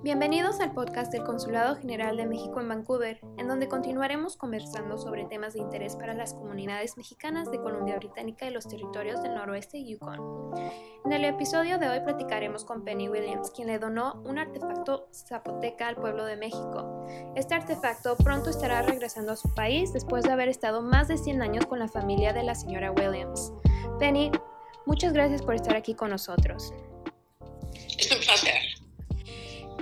Bienvenidos al podcast del Consulado General de México en Vancouver, en donde continuaremos conversando sobre temas de interés para las comunidades mexicanas de Columbia Británica y los territorios del noroeste y Yukon. En el episodio de hoy platicaremos con Penny Williams, quien le donó un artefacto zapoteca al pueblo de México. Este artefacto pronto estará regresando a su país después de haber estado más de 100 años con la familia de la señora Williams. Penny, muchas gracias por estar aquí con nosotros.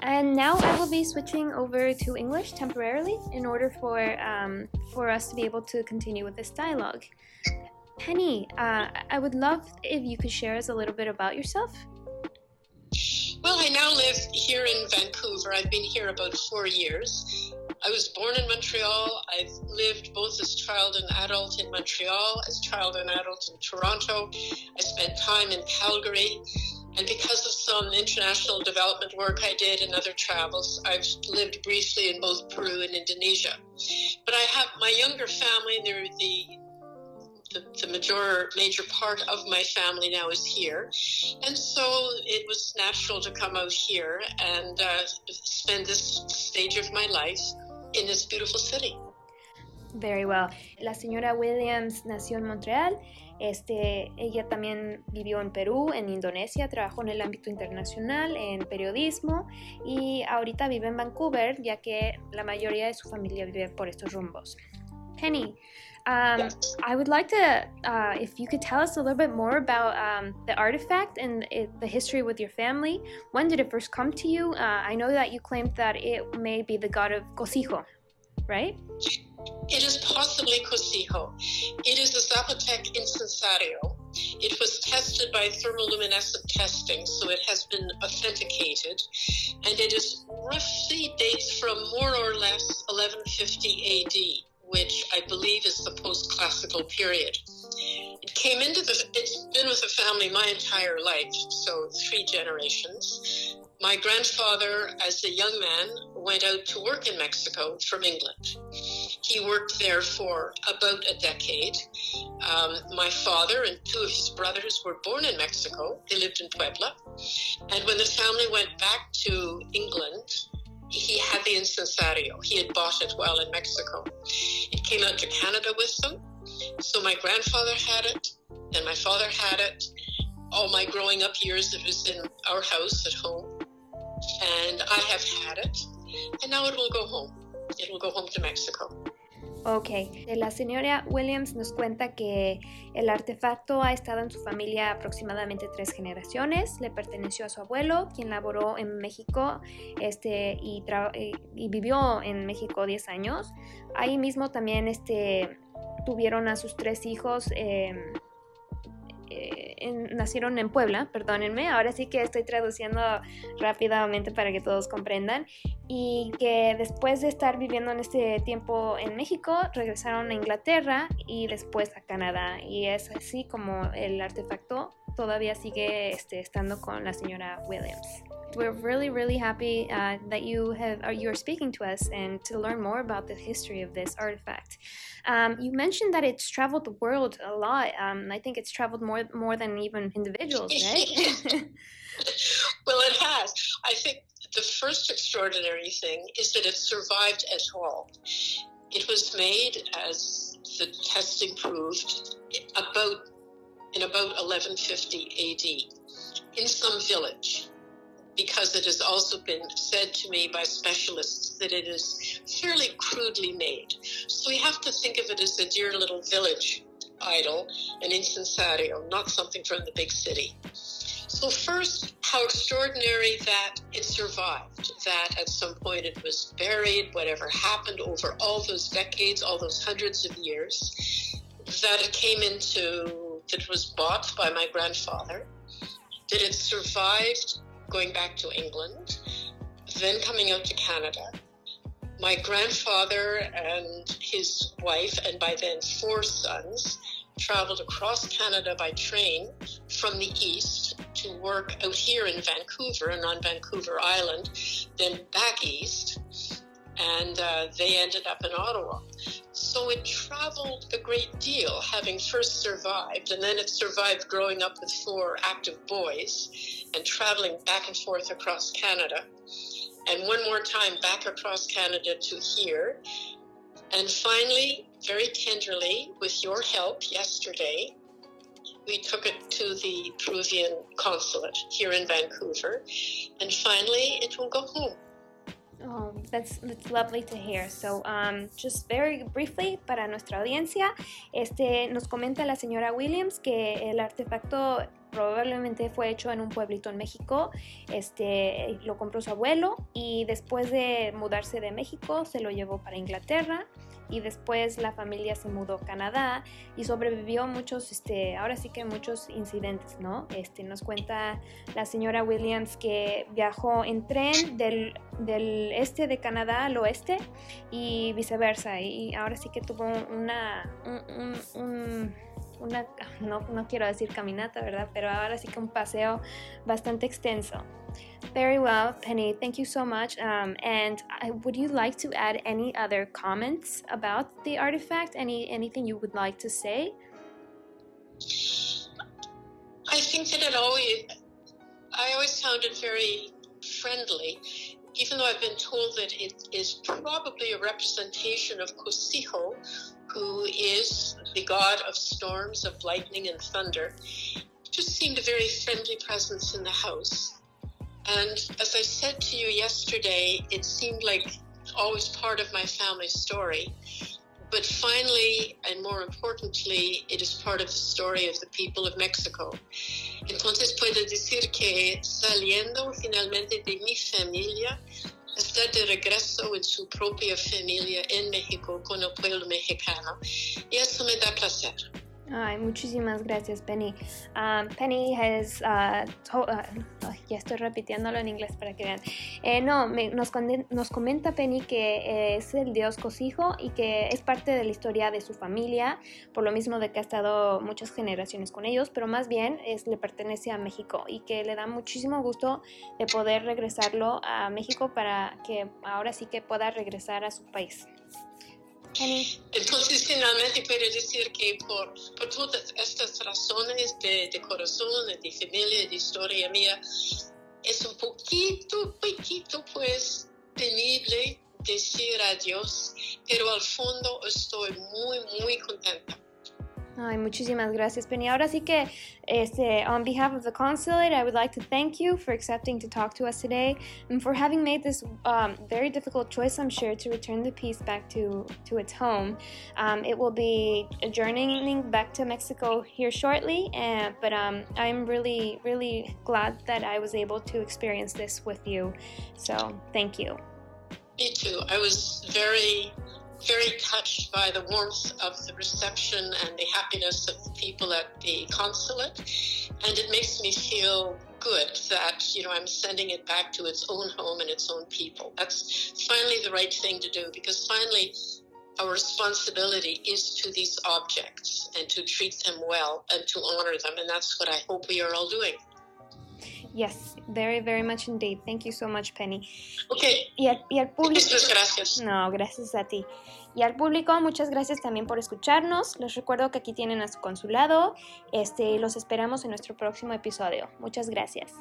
And now I will be switching over to English temporarily in order for um, for us to be able to continue with this dialogue. Penny, uh, I would love if you could share us a little bit about yourself. Well, I now live here in Vancouver. I've been here about four years. I was born in Montreal. I've lived both as child and adult in Montreal, as child and adult in Toronto. I spent time in Calgary. And because of some international development work I did and other travels, I've lived briefly in both Peru and Indonesia. But I have my younger family, they're the the, the major major part of my family now is here, and so it was natural to come out here and uh, spend this stage of my life in this beautiful city. Very well. La señora Williams nació en Montreal Este, ella también vivió en Perú, en Indonesia, trabajó en el ámbito internacional, en periodismo y ahorita vive en Vancouver, ya que la mayoría de su familia vive por estos rumbos. Penny, um, I would like to, uh, if you could tell us a little bit more about um, the artifact and it, the history with your family. When did it first come to you? Uh, I know that you claimed that it may be the god of Cosijo, right? It is possibly Cosijo. It is a Zapotec incensario. It was tested by thermoluminescent testing, so it has been authenticated, and it is roughly dates from more or less 1150 AD which I believe is the post classical period. It came into the, it's been with the family my entire life, so three generations. My grandfather, as a young man, went out to work in Mexico from England. He worked there for about a decade. Um, my father and two of his brothers were born in Mexico. They lived in Puebla. And when the family went back to England, he had the incensario. He had bought it while in Mexico. It came out to Canada with them. So my grandfather had it, and my father had it. All my growing up years, it was in our house at home. And I have had it. And now it will go home. It will go home to Mexico. Ok, la señora Williams nos cuenta que el artefacto ha estado en su familia aproximadamente tres generaciones, le perteneció a su abuelo, quien laboró en México este, y, y vivió en México 10 años. Ahí mismo también este, tuvieron a sus tres hijos. Eh, nacieron en Puebla, perdónenme, ahora sí que estoy traduciendo rápidamente para que todos comprendan, y que después de estar viviendo en este tiempo en México, regresaron a Inglaterra y después a Canadá, y es así como el artefacto todavía sigue este, estando con la señora Williams. we're really, really happy uh, that you have are, you are speaking to us and to learn more about the history of this artifact. Um, you mentioned that it's traveled the world a lot. Um, I think it's traveled more more than even individuals, right? well, it has. I think the first extraordinary thing is that it survived at all. It was made, as the testing proved, about in about 1150 AD in some village because it has also been said to me by specialists that it is fairly crudely made. So we have to think of it as a dear little village idol, an incensario, not something from the big city. So, first, how extraordinary that it survived, that at some point it was buried, whatever happened over all those decades, all those hundreds of years, that it came into, that was bought by my grandfather, that it survived going back to England, then coming out to Canada. My grandfather and his wife, and by then four sons, traveled across Canada by train from the east to work out here in Vancouver and on Vancouver Island, then back east, and uh, they ended up in Ottawa. So it traveled a great deal, having first survived, and then it survived growing up with four active boys and traveling back and forth across Canada. and one more time back across Canada to here. And finally, very tenderly, with your help yesterday, we took it to the Peruvian consulate here in Vancouver. And finally, it will go home. Oh, that's, that's lovely to hear. So, um, just very briefly para nuestra audiencia, este, nos comenta la señora Williams que el artefacto probablemente fue hecho en un pueblito en México. Este, lo compró su abuelo y después de mudarse de México se lo llevó para Inglaterra y después la familia se mudó a Canadá y sobrevivió muchos, este, ahora sí que muchos incidentes, ¿no? Este, nos cuenta la señora Williams que viajó en tren del, del este de Canadá al oeste y viceversa y ahora sí que tuvo una, un una, no, no quiero decir caminata, ¿verdad? Pero ahora sí que un paseo bastante extenso. Very well, Penny. Thank you so much. Um, and I, would you like to add any other comments about the artifact? Any anything you would like to say? I think that it always, I always found it very friendly, even though I've been told that it is probably a representation of Cosijo, who is the god of storms, of lightning and thunder, just seemed a very friendly presence in the house. And as I said to you yesterday, it seemed like always part of my family story. But finally, and more importantly, it is part of the story of the people of Mexico. Entonces puedo decir que saliendo finalmente de mi familia, está de regreso en su propia familia en México con el pueblo mexicano y eso me da placer. Ay, muchísimas gracias, Penny. Um, Penny has, uh, uh, ya estoy repitiéndolo en inglés para que vean. Eh, no, nos, nos, comenta Penny que eh, es el dios Cosijo y que es parte de la historia de su familia, por lo mismo de que ha estado muchas generaciones con ellos, pero más bien es, le pertenece a México y que le da muchísimo gusto de poder regresarlo a México para que ahora sí que pueda regresar a su país. Entonces, finalmente puedo decir que por, por todas estas razones de, de, corazón, de familia, de historia mía, es un poquito, poquito, pues, temible decir adiós, pero al fondo estoy muy, muy contenta. Ay, muchísimas gracias, Penny. Ahora sí que, este, on behalf of the consulate, I would like to thank you for accepting to talk to us today and for having made this um, very difficult choice, I'm sure, to return the piece back to, to its home. Um, it will be journeying back to Mexico here shortly, and, but um, I'm really, really glad that I was able to experience this with you. So, thank you. Me too. I was very very touched by the warmth of the reception and the happiness of the people at the consulate. And it makes me feel good that, you know, I'm sending it back to its own home and its own people. That's finally the right thing to do because finally our responsibility is to these objects and to treat them well and to honor them. And that's what I hope we are all doing. Yes, very, very much indeed. Thank you so much, Penny. Okay. Y al, y al público. Muchas gracias. No, gracias a ti. Y al público, muchas gracias también por escucharnos. Les recuerdo que aquí tienen a su consulado. Este, los esperamos en nuestro próximo episodio. Muchas gracias.